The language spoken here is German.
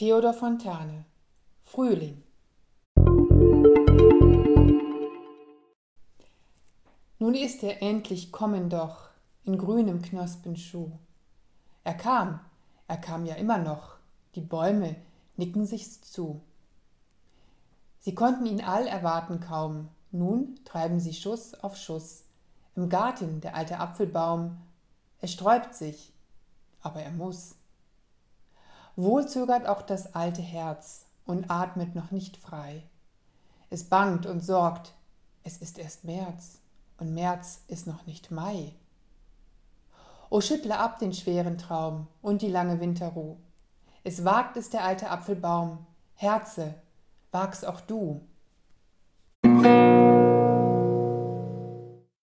Theodor Fontane Frühling Nun ist er endlich kommen doch in grünem Knospenschuh. Er kam, er kam ja immer noch, die Bäume nicken sich's zu. Sie konnten ihn all erwarten kaum, nun treiben sie Schuss auf Schuss. Im Garten der alte Apfelbaum, er sträubt sich, aber er muss. Wohl zögert auch das alte Herz und atmet noch nicht frei. Es bangt und sorgt, es ist erst März und März ist noch nicht Mai. O schüttle ab den schweren Traum und die lange Winterruh. Es wagt es der alte Apfelbaum, Herze, wag's auch du.